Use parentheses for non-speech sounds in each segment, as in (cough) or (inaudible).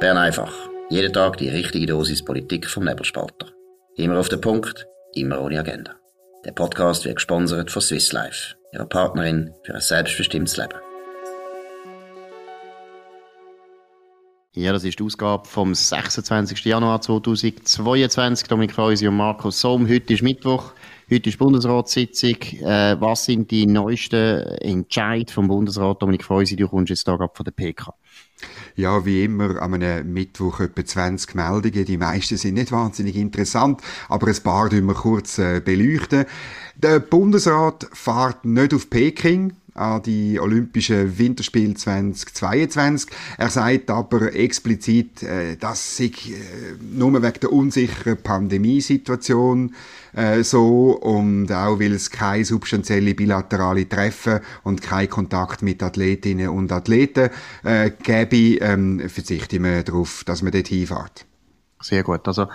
Bern einfach. Jeden Tag die richtige Dosis Politik vom Nebelspalter. Immer auf den Punkt, immer ohne Agenda. Der Podcast wird gesponsert von Swiss Life, ihrer Partnerin für ein selbstbestimmtes Leben. Ja, das ist die Ausgabe vom 26. Januar 2022. Dominik Feusi und Markus Sohm. Heute ist Mittwoch. Heute ist Bundesratssitzung. Äh, was sind die neuesten Entscheidungen vom Bundesrat? Dominik Feusi, du kommst jetzt da von der PK. Ja, wie immer, an einem Mittwoch etwa 20 Meldungen. Die meisten sind nicht wahnsinnig interessant, aber ein paar wir kurz äh, beleuchten. Der Bundesrat fährt nicht auf Peking an die Olympischen Winterspiele 2022. Er sagt aber explizit, äh, dass sich äh, nur wegen der unsicheren Pandemiesituation äh, so und auch weil es keine substanzielle bilaterale Treffen und kein Kontakt mit Athletinnen und Athleten äh, gäbe, ähm, verzichte ich darauf, dass man dort hinfährt. Sehr gut. Also,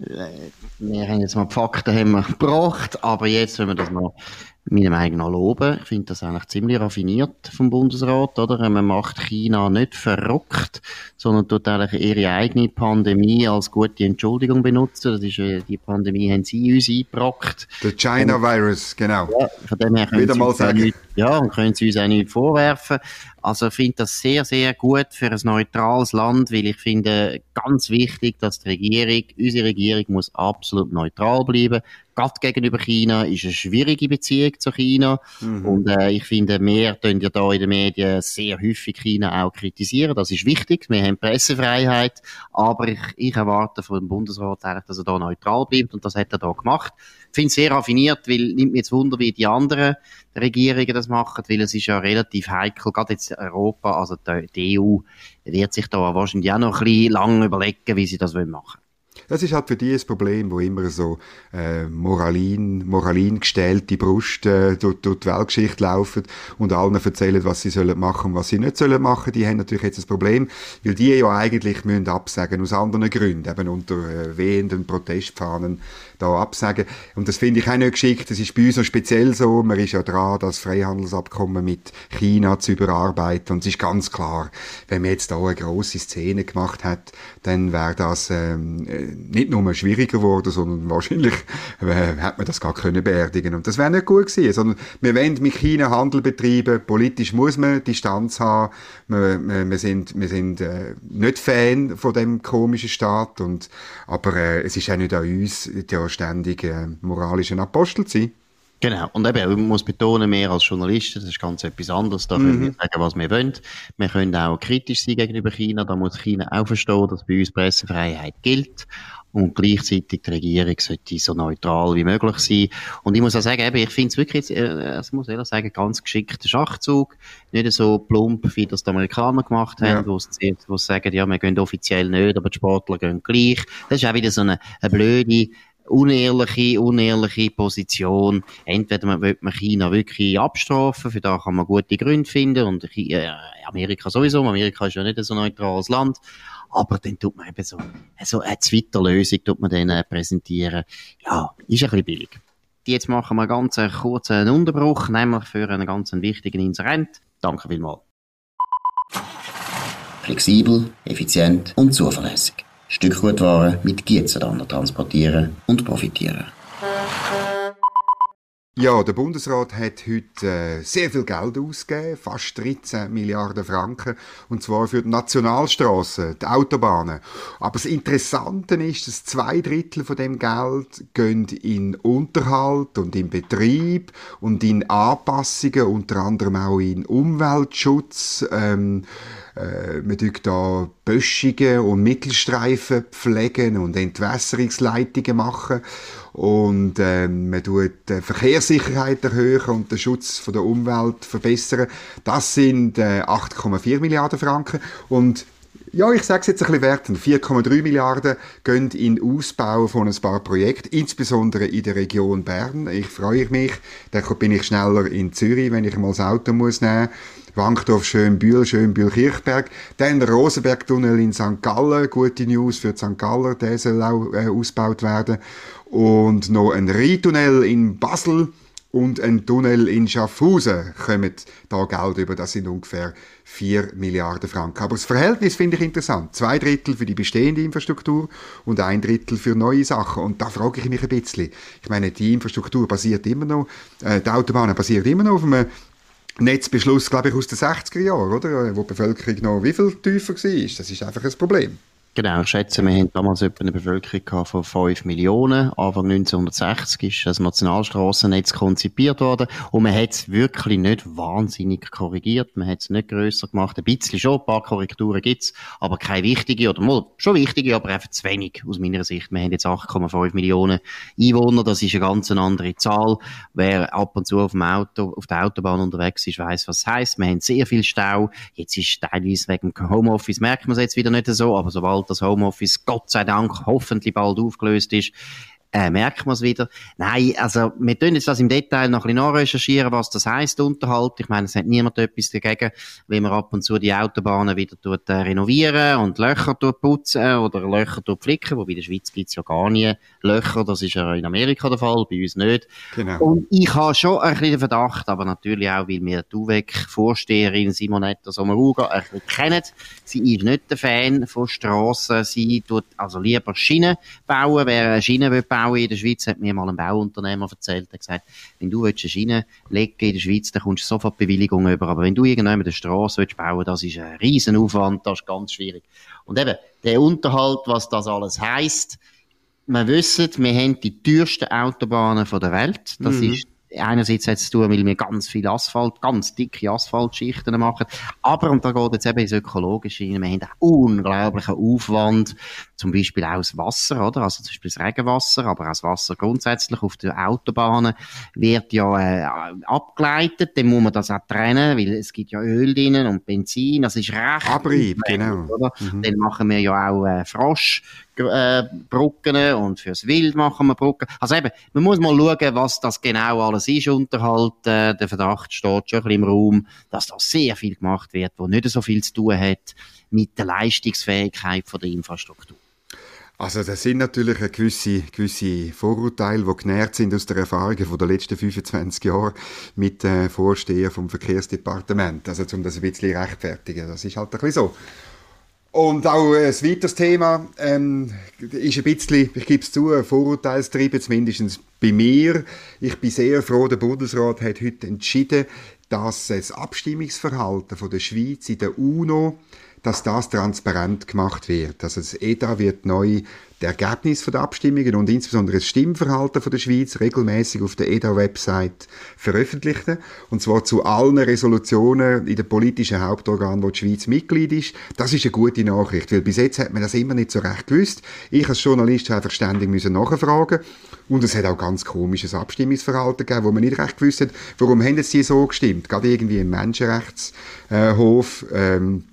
äh, wir haben jetzt mal die Fakten haben wir gebracht, aber jetzt, wenn wir das noch meiner Meinung nach loben. Ich finde das eigentlich ziemlich raffiniert vom Bundesrat, oder? Man macht China nicht verrückt, sondern tut eigentlich ihre eigene Pandemie als gute Entschuldigung benutzen. Das ist, äh, die Pandemie haben sie uns eingebrockt. Der China Virus, genau. Ja, von dem her können Wieder mal sagen. Nicht, ja, und können sie uns auch nicht vorwerfen. Also ich finde das sehr, sehr gut für ein neutrales Land, weil ich finde ganz wichtig, dass die Regierung, unsere Regierung muss absolut neutral bleiben gerade gegenüber China ist eine schwierige Beziehung zu China. Mhm. Und äh, ich finde, wir tun ja da in den Medien sehr häufig China auch kritisieren. Das ist wichtig. Wir haben Pressefreiheit. Aber ich, ich erwarte vom Bundesrat eigentlich, dass er da neutral bleibt. Und das hat er da gemacht. Ich finde es sehr raffiniert, weil nimmt mir jetzt Wunder, wie die anderen Regierungen das machen, weil es ist ja relativ heikel, gerade jetzt Europa, also die, EU wird sich da wahrscheinlich auch noch ein bisschen lang überlegen, wie sie das machen wollen. Das ist halt für die ein Problem, wo immer so äh, Moralin, Moralin gestellte Brust äh, durch, durch die Weltgeschichte laufen und allen erzählen, was sie sollen machen und was sie nicht sollen machen. Die haben natürlich jetzt ein Problem, weil die ja eigentlich müssen absagen aus anderen Gründen, eben unter äh, wehenden Protestfahnen da absagen. Und das finde ich auch nicht geschickt. Das ist bei uns noch speziell so. Man ist ja dran, das Freihandelsabkommen mit China zu überarbeiten. Und es ist ganz klar, wenn man jetzt da eine grosse Szene gemacht hat, dann wäre das ähm, äh, nicht nur schwieriger geworden, sondern (laughs) wahrscheinlich äh, hätte man das gar können beerdigen. Und das wäre nicht gut gewesen, sondern wir wollen mit China Handel betreiben. Politisch muss man Distanz haben. Wir, wir, wir sind, wir sind äh, nicht Fan von dem komischen Staat. Und, aber äh, es ist auch nicht an uns, ja, ständig äh, moralischen Apostel zu sein. Genau. Und eben, man muss betonen, mehr als Journalisten, das ist ganz etwas anderes. Da können wir mhm. sagen, was wir wollen. Wir können auch kritisch sein gegenüber China. Da muss China auch verstehen, dass bei uns Pressefreiheit gilt. Und gleichzeitig die Regierung sollte so neutral wie möglich sein. Und ich muss auch sagen, eben, ich finde es wirklich, äh, ich muss ehrlich sagen, ganz geschickter Schachzug. Nicht so plump, wie das die Amerikaner gemacht haben, ja. wo sie, wo sie sagen, ja, wir gehen offiziell nicht, aber die Sportler gehen gleich. Das ist auch wieder so eine, eine blöde, unehrliche, unehrliche Position. Entweder man will China wirklich abstrafen, für da kann man gute Gründe finden und äh, Amerika sowieso, Amerika ist ja nicht so neutrales Land, aber dann tut man eben so, so eine Twitter-Lösung tut man dann präsentieren. Ja, ist ein bisschen billig. Jetzt machen wir ganz einen kurzen Unterbruch, nämlich für einen ganz wichtigen Inserent. Danke vielmals. Flexibel, effizient und zuverlässig. Stückgutware mit Gietzenlander transportieren und profitieren. Ja, der Bundesrat hat heute äh, sehr viel Geld ausgegeben, fast 13 Milliarden Franken, und zwar für die Nationalstraßen, die Autobahnen. Aber das Interessante ist, dass zwei Drittel von dem Geld gehen in Unterhalt und in Betrieb und in Anpassungen, unter anderem auch in Umweltschutz. Ähm, äh, man tut da Böschungen und Mittelstreifen pflegen und Entwässerungsleitungen machen und ähm, man tut die Verkehrssicherheit erhöhen und den Schutz der Umwelt verbessern. Das sind äh, 8,4 Milliarden Franken und ja, ich sage es jetzt ein bisschen wertend. 4,3 Milliarden gehen in Ausbau von ein paar Projekten, insbesondere in der Region Bern. Ich freue mich. Dann bin ich schneller in Zürich, wenn ich mal das Auto muss nehmen Wankdorf, Schönbühl, Schönbühl-Kirchberg. Dann der Rosenbergtunnel in St. Gallen. Gute News für St. Gallen. Der soll auch äh, ausgebaut werden. Und noch ein Rheintunnel in Basel und ein Tunnel in Schaffhausen kommen da Geld über. Das sind ungefähr 4 Milliarden Franken. Aber das Verhältnis finde ich interessant. Zwei Drittel für die bestehende Infrastruktur und ein Drittel für neue Sachen. Und da frage ich mich ein bisschen. Ich meine, die Infrastruktur basiert immer noch, äh, die Autobahn basiert immer noch auf einem Netzbeschluss, glaube ich, aus den 60er Jahren, oder? Wo die Bevölkerung noch wie viel tiefer war. Das ist einfach ein Problem. Genau, ich schätze, wir haben damals etwa eine Bevölkerung von 5 Millionen. Anfang 1960 ist das Nationalstrassennetz konzipiert worden und man hat es wirklich nicht wahnsinnig korrigiert. Man hat es nicht grösser gemacht. Ein bisschen schon, ein paar Korrekturen gibt's, aber keine wichtige oder mal schon wichtige, aber einfach zu wenig aus meiner Sicht. Wir haben jetzt 8,5 Millionen Einwohner, das ist eine ganz andere Zahl. Wer ab und zu auf dem Auto, auf der Autobahn unterwegs ist, weiß, was das heisst. Wir haben sehr viel Stau. Jetzt ist teilweise wegen Homeoffice, merkt man es jetzt wieder nicht so, aber sobald das Homeoffice Gott sei Dank hoffentlich bald aufgelöst ist, äh, merkt man es wieder. Nein, also wir tun jetzt das im Detail noch ein bisschen nachrecherchieren, was das heisst, Unterhalt. Ich meine, es hat niemand etwas dagegen, wenn man ab und zu die Autobahnen wieder tut, äh, renovieren und Löcher tut putzen oder Löcher tut flicken, wobei in der Schweiz gibt's ja gar nie Löcher, das ist ja in Amerika der Fall, bei uns nicht. Genau. Und ich habe schon ein bisschen Verdacht, aber natürlich auch, weil wir die UWEC-Vorsteherin Simonetta Sommaruga ein bisschen kennen. Sie ist nicht der Fan von Strassen, sie tut also lieber Schienen bauen, wer eine Schiene will bauen bauen in der Schweiz, hat mir mal ein Bauunternehmer erzählt, er gesagt, wenn du eine Schiene legen in der Schweiz, dann kommst du sofort Bewilligung über. Aber wenn du irgendwann eine Straße willst bauen, das ist ein riesen Aufwand, das ist ganz schwierig. Und eben, der Unterhalt, was das alles heisst, wir wissen, wir haben die teuersten Autobahnen der Welt. Das mhm. ist einerseits hat es zu tun, weil wir ganz viel Asphalt, ganz dicke Asphaltschichten machen. Aber, und da geht jetzt eben ins Ökologische rein, wir haben einen unglaublichen Aufwand, zum Beispiel auch das Wasser, oder? Also zum Beispiel das Regenwasser, aber auch das Wasser grundsätzlich auf den Autobahnen wird ja äh, abgeleitet, dann muss man das auch trennen, weil es gibt ja Öl drinnen und Benzin, das ist recht. Abrieb, genau. Oder? Mhm. Dann machen wir ja auch äh, Frosch, äh, Brücken und fürs Wild machen wir Brücken. Also eben, man muss mal schauen, was das genau alles ist, Unterhalt. Äh, der Verdacht steht schon ein bisschen im Raum, dass da sehr viel gemacht wird, wo nicht so viel zu tun hat mit der Leistungsfähigkeit von der Infrastruktur. Also das sind natürlich gewisse, gewisse Vorurteile, die genährt sind aus der Erfahrung von den letzten 25 Jahren mit äh, Vorsteher vom Verkehrsdepartement. Also um das ein bisschen rechtfertigen. Das ist halt ein bisschen so. Und auch ein weiteres Thema ähm, ist ein bisschen, ich gebe es zu, Vorurteilstrieben, zumindest bei mir. Ich bin sehr froh, der Bundesrat hat heute entschieden, dass das Abstimmungsverhalten von der Schweiz in der UNO dass das transparent gemacht wird. Also das EDA wird neu die Ergebnisse der Abstimmungen und insbesondere das Stimmverhalten der Schweiz regelmäßig auf der EDA-Website veröffentlichen. Und zwar zu allen Resolutionen in den politischen Hauptorganen, wo die Schweiz Mitglied ist. Das ist eine gute Nachricht, weil bis jetzt hat man das immer nicht so recht gewusst. Ich als Journalist habe einfach ständig müssen nachfragen und es hat auch ganz komisches Abstimmungsverhalten gegeben, wo man nicht recht gewusst hat, warum haben die so gestimmt. Gerade irgendwie im Menschenrechtshof, ähm,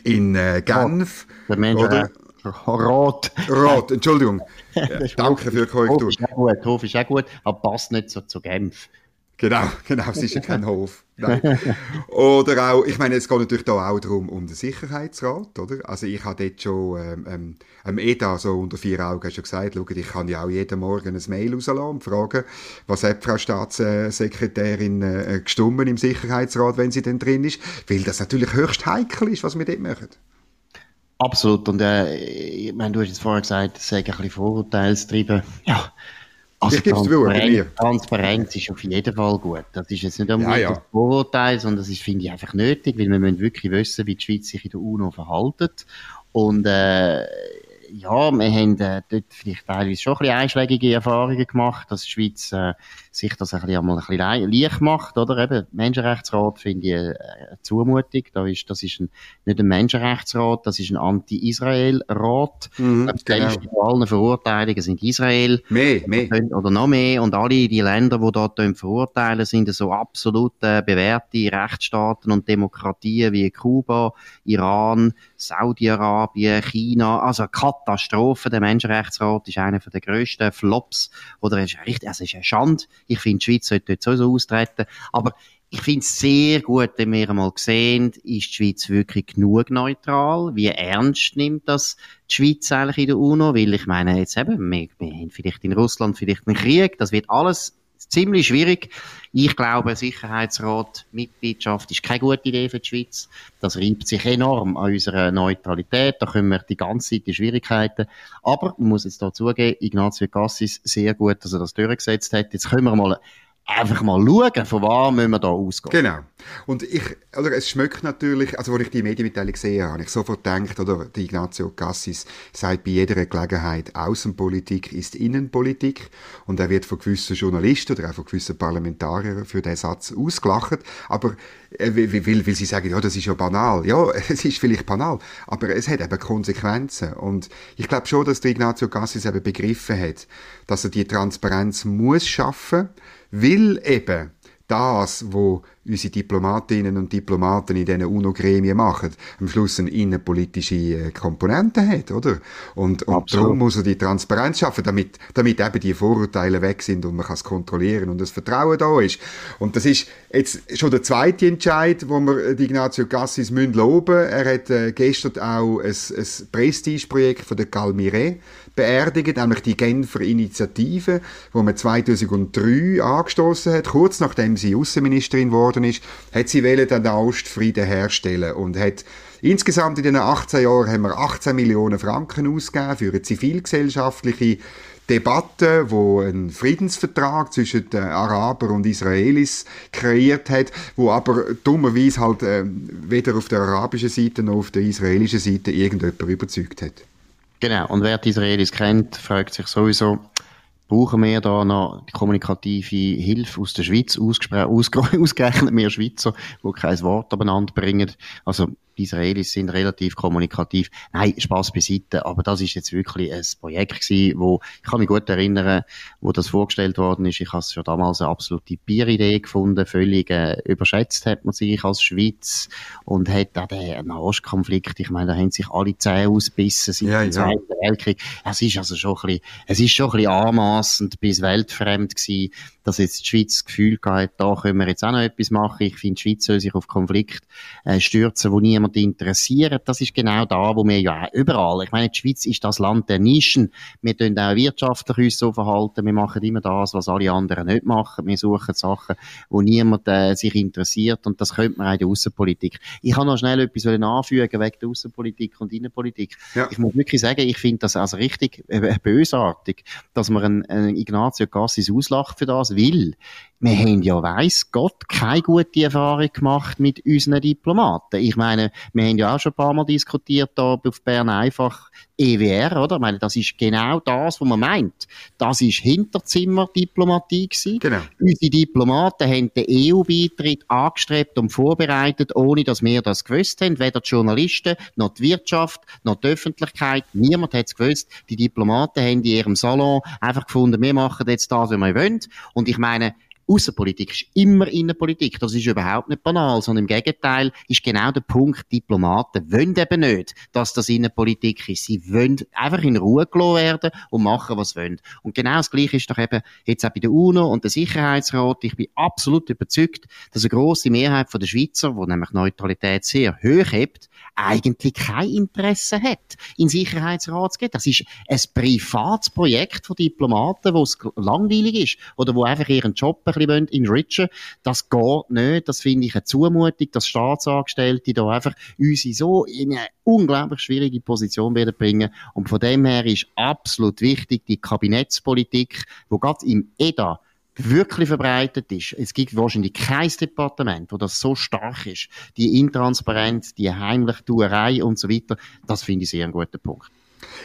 in äh, Genf. Der Mensch oder? Rot. Rot, Entschuldigung. (laughs) Ja, danke für die Korrektur. Hof ist auch gut, Hof ist auch gut, aber passt nicht so zu Genf. Genau, (laughs) genau, es ist ja kein Hof. oder auch, ich meine, es geht natürlich da auch darum, um den Sicherheitsrat, oder? Also ich habe dort schon, ähm, ähm, ähm EDA so unter vier Augen schon gesagt, schau, ich kann ja auch jeden Morgen ein Mail rauslassen und fragen, was hat Frau Staatssekretärin äh, gestummen im Sicherheitsrat, wenn sie denn drin ist, weil das natürlich höchst heikel ist, was wir dort machen. Absolut, und äh, ich meine, du hast jetzt vorher gesagt, es sei ein bisschen vorurteilstrieben. Ja, also ich gebe Transparenz, Transparenz ist auf jeden Fall gut. Das ist jetzt nicht einmal ja, ja. das Vorurteil, sondern das ist, finde ich, einfach nötig, weil wir müssen wirklich wissen, wie die Schweiz sich in der UNO verhaltet. Und äh, ja, wir haben äh, dort vielleicht teilweise schon ein bisschen einschlägige Erfahrungen gemacht, dass die Schweiz äh, sich das ein bisschen, einmal ein bisschen leicht macht, oder? Eben, Menschenrechtsrat finde ich äh, eine Zumutung. Da ist, das ist ein, nicht ein Menschenrechtsrat, das ist ein Anti-Israel-Rat. Mhm, genau. Die allen Verurteilungen sind Israel. Mehr, mehr. Oder noch mehr. Und alle die Länder, die dort verurteilen, sind so absolut äh, bewährte Rechtsstaaten und Demokratien wie Kuba, Iran, Saudi-Arabien, China. Also Katastrophe. Der Menschenrechtsrat ist einer der grössten Flops. Oder es ist also ist eine Schande. Ich finde, die Schweiz sollte dort sowieso austreten. Aber ich finde es sehr gut, wenn wir einmal sehen, ist die Schweiz wirklich genug neutral? Wie ernst nimmt das die Schweiz eigentlich in der UNO? Weil ich meine, jetzt eben, wir, wir haben vielleicht in Russland vielleicht einen Krieg, das wird alles ziemlich schwierig. Ich glaube, Sicherheitsrat Mitgliedschaft ist keine gute Idee für die Schweiz. Das reibt sich enorm an unserer Neutralität. Da können wir die ganze Zeit in Schwierigkeiten. Aber man muss jetzt da zugeben, Ignazio Cassis sehr gut, dass er das durchgesetzt hat. Jetzt können wir mal einfach mal schauen, von wo müssen wir da ausgehen. Genau. Und ich, oder es schmeckt natürlich, also als ich die Medienmitteilung gesehen habe, habe ich sofort gedacht, oder die Ignazio Cassis sagt bei jeder Gelegenheit, Außenpolitik ist Innenpolitik und er wird von gewissen Journalisten oder auch von gewissen Parlamentariern für diesen Satz ausgelacht, aber äh, weil, weil, sie sagen, ja, das ist ja banal. Ja, (laughs) es ist vielleicht banal, aber es hat eben Konsequenzen und ich glaube schon, dass der Ignazio Cassis eben begriffen hat, dass er die Transparenz muss schaffen, will eben das, wo unsere Diplomatinnen und Diplomaten in diesen UNO-Gremien machen, am Schluss eine innenpolitische äh, Komponente hat, oder? Und, und darum muss er die Transparenz schaffen, damit, damit eben die Vorurteile weg sind und man kann es kontrollieren und das Vertrauen da ist. Und das ist jetzt schon der zweite Entscheid, wo wir äh, Ignazio Cassis müssen loben. Er hat äh, gestern auch ein, ein Prestigeprojekt von der Calmire beerdigt, nämlich die Genfer Initiative, wo man 2003 angestoßen hat, kurz nachdem sie Außenministerin geworden ist, hat sie wollen den Ostfrieden herstellen und hat Insgesamt in den 18 Jahren haben wir 18 Millionen Franken ausgegeben für eine zivilgesellschaftliche Debatte, wo ein Friedensvertrag zwischen den Arabern und Israelis kreiert hat, wo aber dummerweise halt äh, weder auf der arabischen Seite noch auf der israelischen Seite irgendjemand überzeugt hat. Genau, und wer die Israelis kennt, fragt sich sowieso, brauchen wir da noch die kommunikative Hilfe aus der Schweiz, (laughs) ausgerechnet wir Schweizer, die kein Wort aneinander bringen. Also die Israelis sind relativ kommunikativ. Nein, Spaß beiseite, aber das ist jetzt wirklich ein Projekt gewesen, wo, ich kann mich gut erinnern, wo das vorgestellt worden ist. Ich habe es schon damals eine absolute Bieridee gefunden, völlig äh, überschätzt hat man sich als Schweiz und hat auch den Nahostkonflikt, ich meine, da haben sich alle Zähne ausbissen seit ja, dem Zweiten ja. Weltkrieg. Es ist also schon ein bisschen, es ist schon ein bisschen anmassend bis weltfremd gewesen, dass jetzt die Schweiz das Gefühl hat, da können wir jetzt auch noch etwas machen. Ich finde, die Schweiz soll sich auf Konflikt äh, stürzen, wo niemand interessiert. Das ist genau da, wo wir ja überall, ich meine, die Schweiz ist das Land der Nischen. Wir tun auch wirtschaftlich uns so verhalten. Wir machen immer das, was alle anderen nicht machen. Wir suchen Sachen, wo niemand äh, sich interessiert. Und das könnte man auch in der Außenpolitik. Ich kann noch schnell etwas anfügen wegen der Außenpolitik und Innenpolitik. Ja. Ich muss wirklich sagen, ich finde das also richtig äh, bösartig, dass man einen, einen Ignazio Cassis auslacht für das, weil wir haben ja, weiss Gott, keine gute Erfahrung gemacht mit unseren Diplomaten. Ich meine, wir haben ja auch schon ein paar Mal diskutiert, da auf Bern einfach EWR, oder? Ich meine, das ist genau das, was man meint. Das ist Hinterzimmerdiplomatie gewesen. Genau. Unsere Diplomaten haben den EU-Beitritt angestrebt und vorbereitet, ohne dass wir das gewusst haben. Weder die Journalisten, noch die Wirtschaft, noch die Öffentlichkeit. Niemand hat es gewusst. Die Diplomaten haben in ihrem Salon einfach gefunden, wir machen jetzt das, was wir wollen. Und ich meine, Außenpolitik ist immer Innenpolitik. Das ist überhaupt nicht banal, sondern im Gegenteil ist genau der Punkt, Diplomaten wollen eben nicht, dass das Innenpolitik ist. Sie wollen einfach in Ruhe gelassen werden und machen, was sie wollen. Und genau das Gleiche ist doch eben jetzt auch bei der UNO und der Sicherheitsrat. Ich bin absolut überzeugt, dass eine grosse Mehrheit der Schweizer, wo nämlich Neutralität sehr hoch hebt, eigentlich kein Interesse hat, in Sicherheitsrat zu gehen. Das ist ein privates Projekt von Diplomaten, wo es langweilig ist oder wo einfach ihren Job ein bisschen enrichen Das geht nicht. Das finde ich eine Zumutung, dass Staatsangestellte da einfach uns so in eine unglaublich schwierige Position werden bringen. Und von dem her ist absolut wichtig, die Kabinettspolitik, wo gerade im EDA wirklich verbreitet ist. Es gibt wahrscheinlich kein Departement, wo das so stark ist. Die Intransparenz, die Heimlichtuerei und so weiter, das finde ich sehr ein guter Punkt.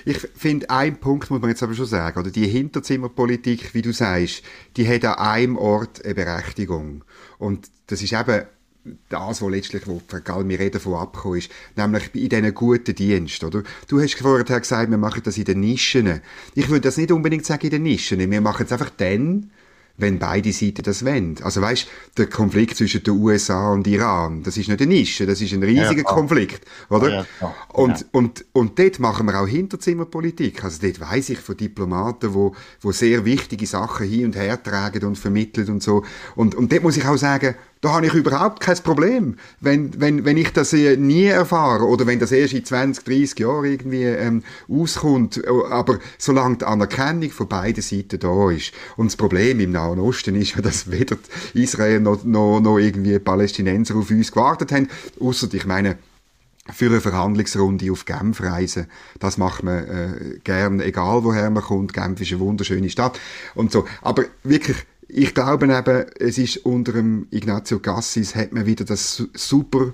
Ich finde, ein Punkt muss man jetzt aber schon sagen, oder die Hinterzimmerpolitik, wie du sagst, die hat an einem Ort eine Berechtigung. Und das ist eben das, was letztlich, wo Galmire davon abgekommen ist, nämlich in diesen guten Dienst, oder? Du hast vorher gesagt, wir machen das in den Nischen. Ich würde das nicht unbedingt sagen in den Nischen. Wir machen es einfach dann, wenn beide Seiten das wollen. Also weißt, der Konflikt zwischen den USA und Iran, das ist nicht eine Nische, das ist ein riesiger ja, Konflikt, oder? Ja, ja, und, und, und dort machen wir auch Hinterzimmerpolitik. Also dort weiss ich von Diplomaten, wo, wo sehr wichtige Sachen hin und her tragen und vermitteln und so. Und, und dort muss ich auch sagen, Da habe ich überhaupt kein Problem, wenn, wenn, wenn ich das nie erfahre oder wenn das erst in 20, 30 Jahren irgendwie ähm, auskommt. Aber solange die Anerkennung von beiden Seiten da ist. Und das Problem im Nahen Osten ist ja, dass weder Israel noch, noch, noch irgendwie Palästinenser auf uns gewartet haben. Außer, ich meine, für eine Verhandlungsrunde auf Genf reisen. Das macht man äh, gern, egal woher man kommt. Genf ist eine wunderschöne Stadt und so. Aber wirklich, ich glaube eben, es ist unter dem Ignazio Cassis hat man wieder das super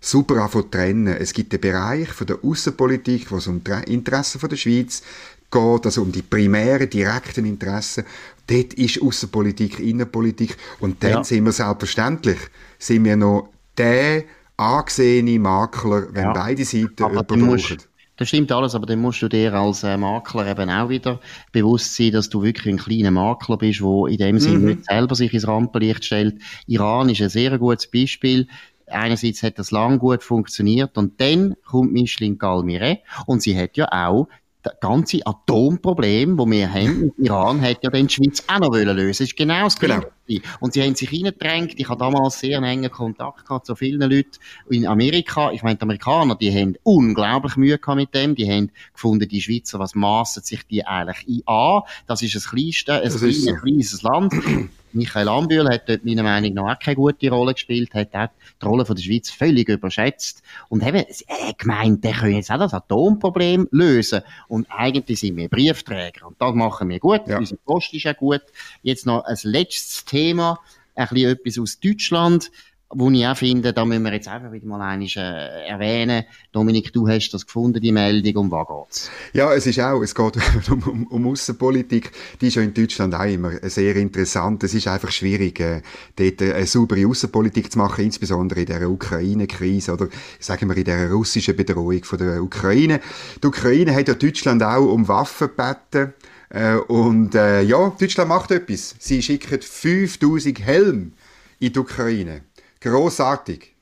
super anfangen trennen. Es gibt den Bereich von der Außenpolitik, wo es um die Interessen von der Schweiz geht, also um die primären, direkten Interessen. Dort ist Außenpolitik, Innenpolitik und dann ja. sind wir selbstverständlich, sind wir noch der angesehene Makler, wenn ja. beide Seiten überbrauchen. Das stimmt alles, aber dann musst du dir als äh, Makler eben auch wieder bewusst sein, dass du wirklich ein kleiner Makler bist, der in dem Sinne mhm. nicht selber sich ins Rampenlicht stellt. Iran ist ein sehr gutes Beispiel. Einerseits hat das lang gut funktioniert und dann kommt Micheline Galmire und sie hat ja auch das ganze Atomproblem, das wir haben mit Iran, hat ja dann die Schweiz auch noch lösen wollen. Das ist genau das Gleiche. Genau. Und sie haben sich reingedrängt. Ich habe damals sehr engen Kontakt gehabt zu vielen Leuten in Amerika. Ich meine, die Amerikaner, die haben unglaublich Mühe gehabt mit dem. Die haben gefunden, die Schweizer, was maßen sich die eigentlich an? Das ist das kleinste, ein kleines, so. kleines Land. Michael Ambühl hat dort meiner Meinung nach auch keine gute Rolle gespielt, hat auch die Rolle von der Schweiz völlig überschätzt und haben äh, gemeint, der können jetzt auch das Atomproblem lösen. Und eigentlich sind wir Briefträger und das machen wir gut. Ja. Unsere Post ist auch gut. Jetzt noch ein letztes Thema, ein bisschen etwas aus Deutschland wo ich auch finde, da müssen wir jetzt einfach wieder mal einiges äh, erwähnen. Dominik, du hast das gefunden, die Meldung, um was geht's? Ja, es ist auch, es geht (laughs) um, um, um Außenpolitik. Die ist ja in Deutschland auch immer sehr interessant. Es ist einfach schwierig, äh, dort eine saubere Außenpolitik zu machen, insbesondere in der Ukraine-Krise oder sagen wir in der russischen Bedrohung von der Ukraine. Die Ukraine hat ja Deutschland auch um Waffen gebeten. Äh, und äh, ja, Deutschland macht etwas. Sie schicken 5000 Helme in die Ukraine. Großartig.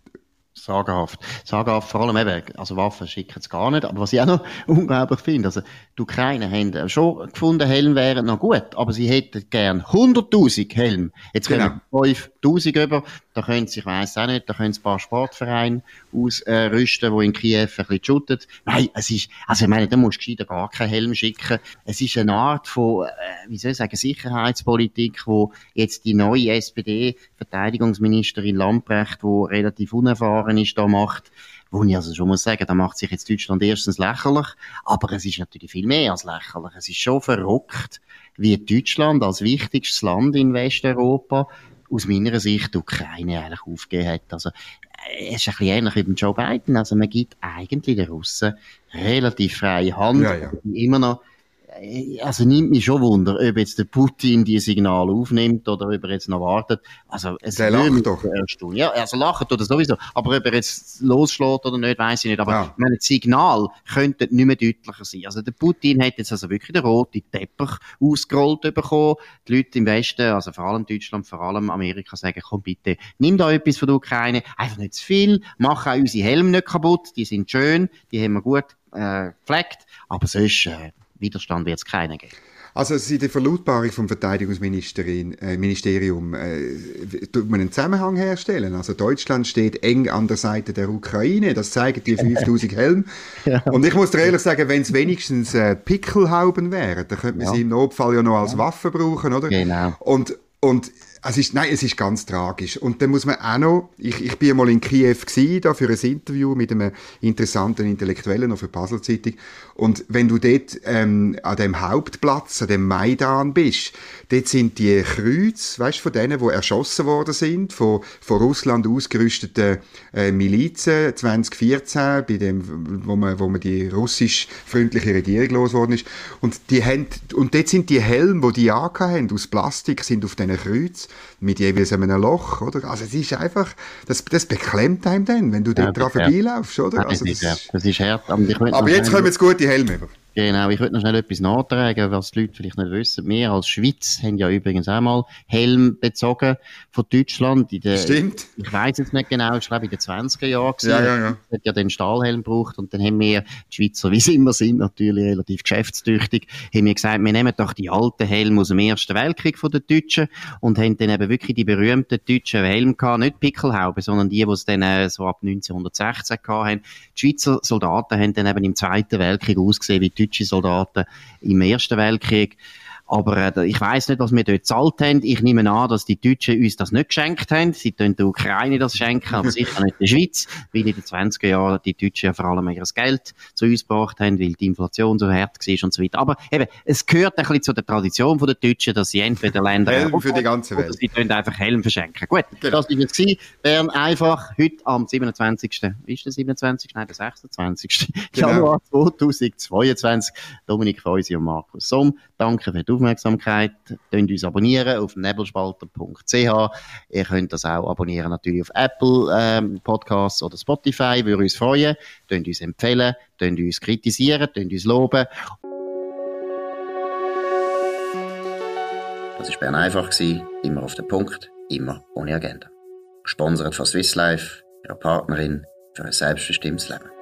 Sagenhaft. Sagenhaft, vor allem eben, also Waffen schicken es gar nicht, aber was ich auch noch (laughs) unglaublich finde, also die Ukrainer haben schon gefunden, Helm wären noch gut, aber sie hätten gern 100.000 Helm. Jetzt können genau. 5.000 über, da können sie, ich weiss auch nicht, da können sie ein paar Sportvereine ausrüsten, die in Kiew ein bisschen shooten. Nein, es ist, also ich meine, da musst du gescheiter gar keinen Helm schicken. Es ist eine Art von, äh, wie soll ich sagen, Sicherheitspolitik, wo jetzt die neue SPD-Verteidigungsministerin Lamprecht, wo relativ unerfahren ist, da macht, wo ich also schon muss sagen, da macht sich jetzt Deutschland erstens lächerlich, aber es ist natürlich viel mehr als lächerlich. Es ist schon verrückt, wie Deutschland als wichtigstes Land in Westeuropa aus meiner Sicht die Ukraine eigentlich aufgegeben hat. Also, äh, es ist ein bisschen ähnlich wie beim Joe Biden. Also, man gibt eigentlich den Russen relativ freie Hand, ja, ja. immer noch also nimmt mich schon Wunder, ob jetzt der Putin die Signale aufnimmt oder ob er jetzt noch wartet. Also es der lacht doch. Ja, also lacht oder sowieso. Aber ob er jetzt losschlägt oder nicht, weiß ich nicht. Aber ja. meine, das Signal könnte nicht mehr deutlicher sein. Also der Putin hat jetzt also wirklich den roten Teppich ausgerollt bekommen. Die Leute im Westen, also vor allem Deutschland, vor allem Amerika, sagen, komm bitte, nimm da etwas von der Ukraine, einfach nicht zu viel, mach auch unsere Helme nicht kaputt, die sind schön, die haben wir gut äh, gepflegt, aber sonst äh, Widerstand wird es keinen geben. Also seit der Verlautbarung vom Verteidigungsministerium äh, äh, tut man einen Zusammenhang herstellen. Also Deutschland steht eng an der Seite der Ukraine, das zeigen die (laughs) 5000 Helme. ja. Und ich muss dir ehrlich sagen, wenn es wenigstens äh, Pickelhauben wären, dann könnte man ja. sie im Notfall ja noch als ja. Waffe brauchen, oder? Genau. Und und es ist, nein, es ist ganz tragisch. Und dann muss man auch noch, ich, ich bin mal in Kiew gewesen, da für ein Interview mit einem interessanten Intellektuellen auf der Puzzle-Zeitung. Und wenn du dort ähm, an dem Hauptplatz, an dem Maidan bist, dort sind die Kreuze, weißt von denen, die erschossen worden sind, von, von Russland ausgerüsteten äh, Milizen 2014, bei dem, wo man, wo man die russisch-freundliche Regierung losgeworden ist. Und die haben, und dort sind die Helme, die die haben, aus Plastik, sind auf diesen Kreuzen mit jeweils einem Loch, oder? Also es ist einfach, das, das beklemmt einem dann, wenn du ja, dort dran vorbeilaufst, oder? also, das, ja, das ist hart. Aber, aber jetzt kommen jetzt gute Helme über. Genau, ich würde noch schnell etwas nachtragen, was die Leute vielleicht nicht wissen. Wir als Schweiz haben ja übrigens auch mal Helm bezogen von Deutschland. In der, Stimmt. Ich weiß jetzt nicht genau, ich glaube in den 20er Jahren. Ja, ja, ja. Hat ja den Stahlhelm gebraucht und dann haben wir, die Schweizer, wie sie immer sind, natürlich relativ geschäftstüchtig, haben wir gesagt, wir nehmen doch die alten Helme aus dem Ersten Weltkrieg von den Deutschen und haben dann eben wirklich die berühmten deutschen Helme gehabt, nicht Pickelhauben, sondern die, die es dann äh, so ab 1916 gehabt haben. Die Schweizer Soldaten haben dann eben im Zweiten Weltkrieg ausgesehen wie deutsche Soldaten im Ersten Weltkrieg. Aber äh, ich weiß nicht, was wir dort gezahlt haben. Ich nehme an, dass die Deutschen uns das nicht geschenkt haben. Sie tun der Ukraine das schenken, aber sicher nicht der Schweiz, weil in den 20er Jahren die Deutschen ja vor allem ihr Geld zu uns gebracht haben, weil die Inflation so hart war und so weiter. Aber eben, es gehört ein bisschen zu der Tradition der Deutschen, dass sie entweder Länder Helm für die ganze Welt. oder sie tun einfach Helm verschenken. Gut, Genau. das war gewesen. Bern einfach heute am 27. Ist der 27? Nein, der 26. Genau. Januar 2022. Dominik Feusi und Markus Somm. Danke für die Aufmerksamkeit. Könnt uns abonnieren auf nebelspalter.ch. Ihr könnt das auch abonnieren natürlich auf Apple ähm, Podcasts oder Spotify. Würde uns freuen. Könnt uns empfehlen, könnt uns kritisieren, könnt uns loben. Das war Bern einfach. Immer auf den Punkt, immer ohne Agenda. Gesponsert von Swiss Life, ihrer Partnerin für ein selbstbestimmtes Leben.